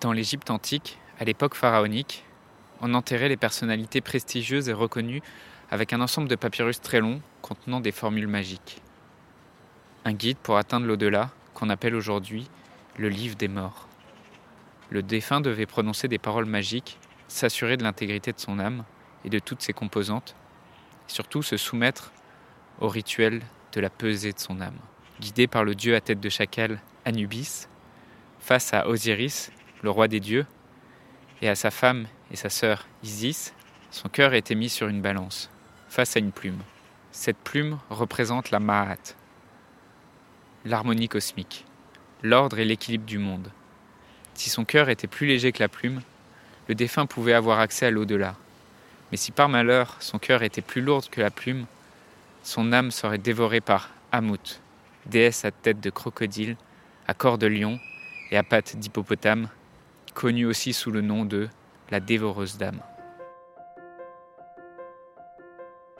Dans l'Égypte antique, à l'époque pharaonique, on enterrait les personnalités prestigieuses et reconnues avec un ensemble de papyrus très long contenant des formules magiques. Un guide pour atteindre l'au-delà qu'on appelle aujourd'hui le livre des morts. Le défunt devait prononcer des paroles magiques, s'assurer de l'intégrité de son âme et de toutes ses composantes, et surtout se soumettre au rituel de la pesée de son âme. Guidé par le dieu à tête de chacal Anubis, face à Osiris, le roi des dieux, et à sa femme et sa sœur Isis, son cœur était mis sur une balance, face à une plume. Cette plume représente la Mahat, l'harmonie cosmique, l'ordre et l'équilibre du monde. Si son cœur était plus léger que la plume, le défunt pouvait avoir accès à l'au-delà. Mais si par malheur son cœur était plus lourd que la plume, son âme serait dévorée par Amut, déesse à tête de crocodile, à corps de lion et à pattes d'hippopotame, connue aussi sous le nom de la dévoreuse dame.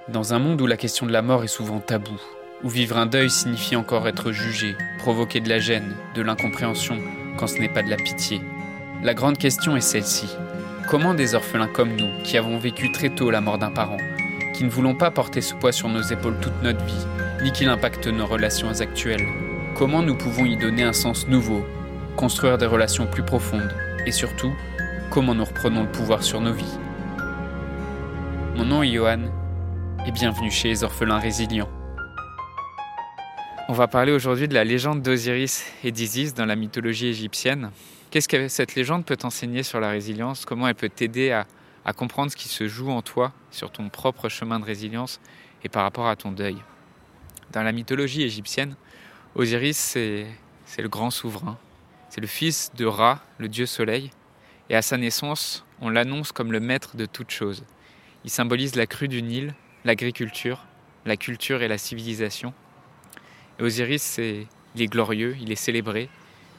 Dans un monde où la question de la mort est souvent taboue, où vivre un deuil signifie encore être jugé, provoquer de la gêne, de l'incompréhension, quand ce n'est pas de la pitié, la grande question est celle-ci. Comment des orphelins comme nous, qui avons vécu très tôt la mort d'un parent, qui ne voulons pas porter ce poids sur nos épaules toute notre vie, ni qu'il impacte nos relations actuelles, comment nous pouvons y donner un sens nouveau, construire des relations plus profondes, et surtout, comment nous reprenons le pouvoir sur nos vies. Mon nom est Johan et bienvenue chez les orphelins résilients. On va parler aujourd'hui de la légende d'Osiris et d'Isis dans la mythologie égyptienne. Qu'est-ce que cette légende peut t'enseigner sur la résilience? Comment elle peut t'aider à, à comprendre ce qui se joue en toi, sur ton propre chemin de résilience et par rapport à ton deuil? Dans la mythologie égyptienne, Osiris, c'est le grand souverain. C'est le fils de Ra, le dieu soleil, et à sa naissance, on l'annonce comme le maître de toutes choses. Il symbolise la crue du Nil, l'agriculture, la culture et la civilisation. Osiris, il est glorieux, il est célébré,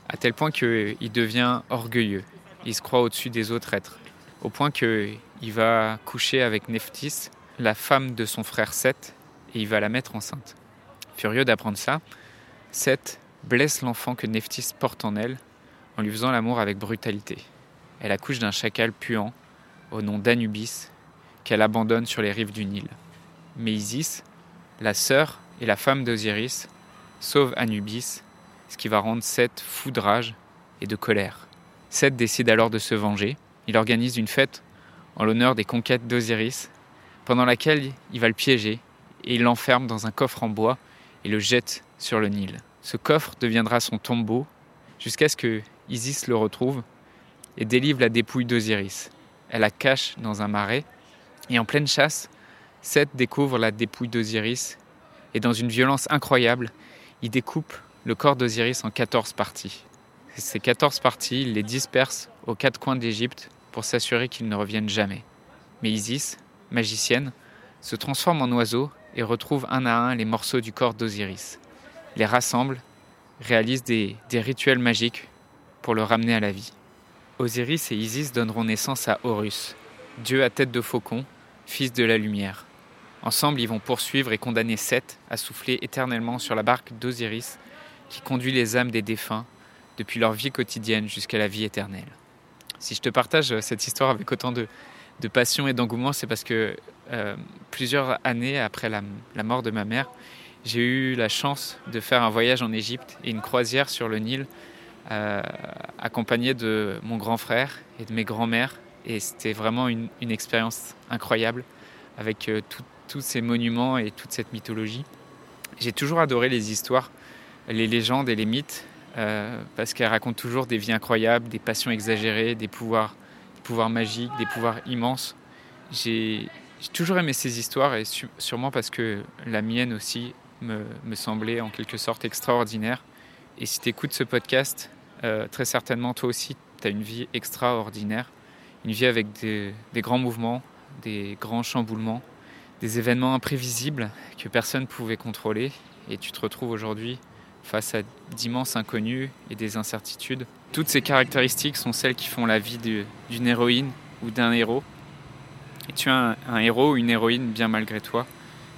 à tel point qu'il devient orgueilleux. Il se croit au-dessus des autres êtres, au point qu'il va coucher avec Nephthys, la femme de son frère Seth, et il va la mettre enceinte. Furieux d'apprendre ça, Seth blesse l'enfant que Nephthys porte en elle en lui faisant l'amour avec brutalité. Elle accouche d'un chacal puant au nom d'Anubis qu'elle abandonne sur les rives du Nil. Mais Isis, la sœur et la femme d'Osiris, sauve Anubis, ce qui va rendre Seth fou de rage et de colère. Seth décide alors de se venger. Il organise une fête en l'honneur des conquêtes d'Osiris, pendant laquelle il va le piéger et il l'enferme dans un coffre en bois et le jette sur le Nil. Ce coffre deviendra son tombeau jusqu'à ce que Isis le retrouve et délivre la dépouille d'Osiris. Elle la cache dans un marais et en pleine chasse, Seth découvre la dépouille d'Osiris et dans une violence incroyable, il découpe le corps d'Osiris en 14 parties. Ces 14 parties, il les disperse aux quatre coins d'Égypte pour s'assurer qu'ils ne reviennent jamais. Mais Isis, magicienne, se transforme en oiseau et retrouve un à un les morceaux du corps d'Osiris, les rassemble, réalise des, rituels magiques pour le ramener à la vie. Osiris et Isis donneront naissance à Horus, dieu à tête de faucon, fils de la lumière. Ensemble, ils vont poursuivre et condamner Seth à souffler éternellement sur la barque d'Osiris qui conduit les âmes des défunts depuis leur vie quotidienne jusqu'à la vie éternelle. Si je te partage cette histoire avec autant de, passion et d'engouement, c'est parce que euh, plusieurs années après la, mort de ma mère, j'ai eu la chance de faire un voyage en Égypte et une croisière sur le Nil, euh, accompagné de mon grand frère et de mes grands-mères. Et c'était vraiment une, expérience incroyable avec euh, tous ces monuments et toute cette mythologie. J'ai toujours adoré les histoires, les légendes et les mythes, euh, parce qu'elles racontent toujours des vies incroyables, des passions exagérées, des pouvoirs magiques, des pouvoirs immenses. J'ai toujours aimé ces histoires et sûrement parce que la mienne aussi me, semblait en quelque sorte extraordinaire. Et si tu écoutes ce podcast, euh, très certainement toi aussi, tu as une vie extraordinaire, une vie avec des, des, grands mouvements, des grands chamboulements, des événements imprévisibles que personne ne pouvait contrôler. Et tu te retrouves aujourd'hui face à d'immenses inconnus et des incertitudes. Toutes ces caractéristiques sont celles qui font la vie d'une héroïne ou d'un héros. Et tu as un, un héros ou une héroïne bien malgré toi,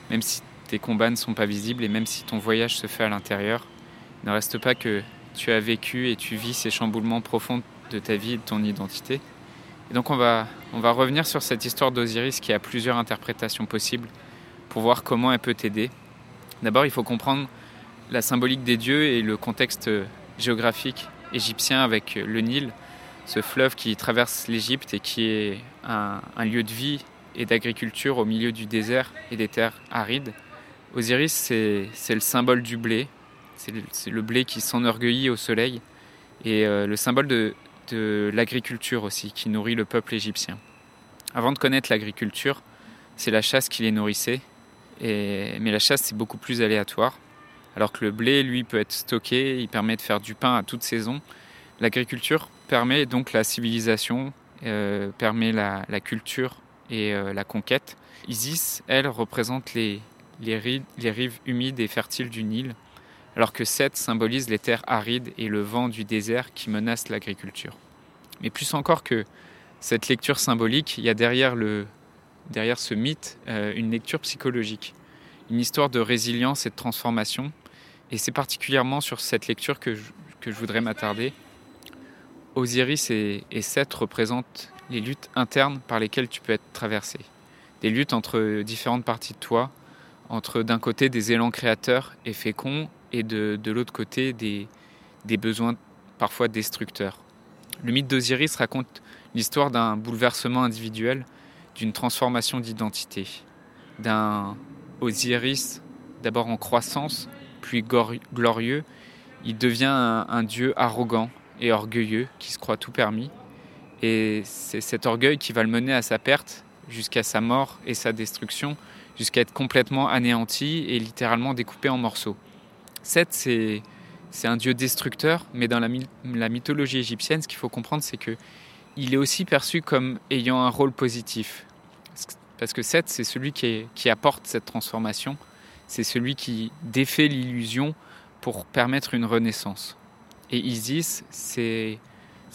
même si tes combats ne sont pas visibles et même si ton voyage se fait à l'intérieur. Il ne reste pas que tu as vécu et tu vis ces chamboulements profonds de ta vie et de ton identité. Et donc on va, on va revenir sur cette histoire d'Osiris qui a plusieurs interprétations possibles pour voir comment elle peut t'aider. D'abord, il faut comprendre la symbolique des dieux et le contexte géographique égyptien avec le Nil, ce fleuve qui traverse l'Égypte et qui est un, lieu de vie et d'agriculture au milieu du désert et des terres arides. Osiris, c'est le symbole du blé, c'est le, blé qui s'enorgueillit au soleil et euh, le symbole de, l'agriculture aussi, qui nourrit le peuple égyptien. Avant de connaître l'agriculture, c'est la chasse qui les nourrissait, mais la chasse c'est beaucoup plus aléatoire. Alors que le blé, lui, peut être stocké, il permet de faire du pain à toute saison. L'agriculture permet donc la civilisation, euh, permet la, culture et euh, la conquête. Isis, elle, représente les, les, rives, humides et fertiles du Nil, alors que Seth symbolise les terres arides et le vent du désert qui menace l'agriculture. Mais plus encore que cette lecture symbolique, il y a derrière, ce mythe euh, une lecture psychologique, une histoire de résilience et de transformation. Et c'est particulièrement sur cette lecture que je, que je voudrais m'attarder. Osiris et, et Seth représentent les luttes internes par lesquelles tu peux être traversé. Des luttes entre différentes parties de toi, entre d'un côté des élans créateurs et féconds et de, de l'autre côté des, des besoins parfois destructeurs. Le mythe d'Osiris raconte l'histoire d'un bouleversement individuel, d'une transformation d'identité, d'un Osiris d'abord en croissance, puis glorieux. Il devient un, un dieu arrogant et orgueilleux qui se croit tout permis. Et c'est cet orgueil qui va le mener à sa perte jusqu'à sa mort et sa destruction, jusqu'à être complètement anéanti et littéralement découpé en morceaux. Seth, c'est, un dieu destructeur, mais dans la, mythologie égyptienne, ce qu'il faut comprendre, c'est que il est aussi perçu comme ayant un rôle positif. Parce que Seth, c'est celui qui, apporte cette transformation, c'est celui qui défait l'illusion pour permettre une renaissance. Et Isis, c'est,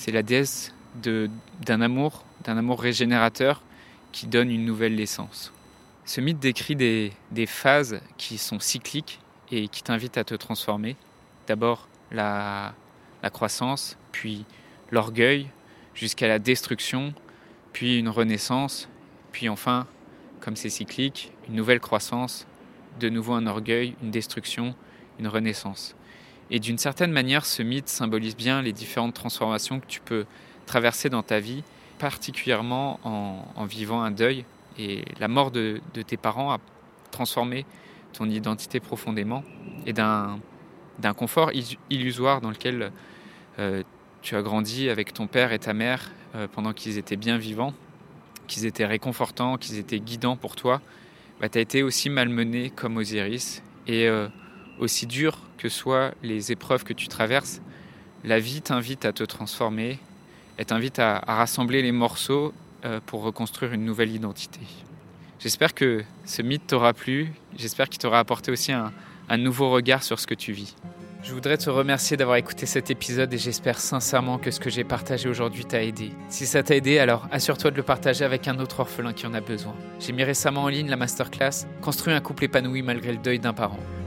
la déesse d'un amour, d'un amour régénérateur qui donne une nouvelle naissance. Ce mythe décrit des, phases qui sont cycliques et qui t'invite à te transformer. D'abord la, croissance, puis l'orgueil, jusqu'à la destruction, puis une renaissance, puis enfin, comme c'est cyclique, une nouvelle croissance, de nouveau un orgueil, une destruction, une renaissance. Et d'une certaine manière, ce mythe symbolise bien les différentes transformations que tu peux traverser dans ta vie, particulièrement en, en vivant un deuil. Et la mort de, tes parents a transformé ton identité profondément et d'un confort illusoire dans lequel euh, tu as grandi avec ton père et ta mère euh, pendant qu'ils étaient bien vivants, qu'ils étaient réconfortants, qu'ils étaient guidants pour toi, bah, tu as été aussi malmené comme Osiris. Et euh, aussi dur que soient les épreuves que tu traverses, la vie t'invite à te transformer, elle t'invite à, rassembler les morceaux pour reconstruire une nouvelle identité. J'espère que ce mythe t'aura plu, j'espère qu'il t'aura apporté aussi un, un nouveau regard sur ce que tu vis. Je voudrais te remercier d'avoir écouté cet épisode et j'espère sincèrement que ce que j'ai partagé aujourd'hui t'a aidé. Si ça t'a aidé, alors assure-toi de le partager avec un autre orphelin qui en a besoin. J'ai mis récemment en ligne la masterclass Construire un couple épanoui malgré le deuil d'un parent.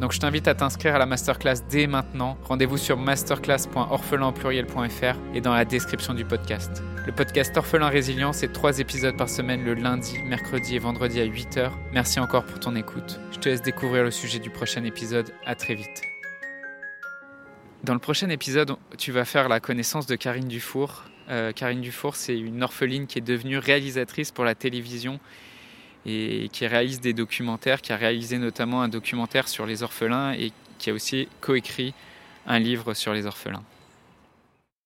Donc je t'invite à t'inscrire à la masterclass dès maintenant. Rendez-vous sur masterclass.orphelinpluriel.fr et dans la description du podcast. Le podcast Orphelin Résilient, c'est trois épisodes par semaine le lundi, mercredi et vendredi à 8h. Merci encore pour ton écoute. Je te laisse découvrir le sujet du prochain épisode. À très vite. Dans le prochain épisode, tu vas faire la connaissance de Karine Dufour. Euh, Karine Dufour, c'est une orpheline qui est devenue réalisatrice pour la télévision et qui réalise des documentaires, qui a réalisé notamment un documentaire sur les orphelins et qui a aussi coécrit un livre sur les orphelins.